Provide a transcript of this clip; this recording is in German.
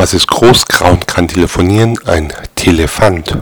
Was ist groß, grau und kann telefonieren? Ein Telefant.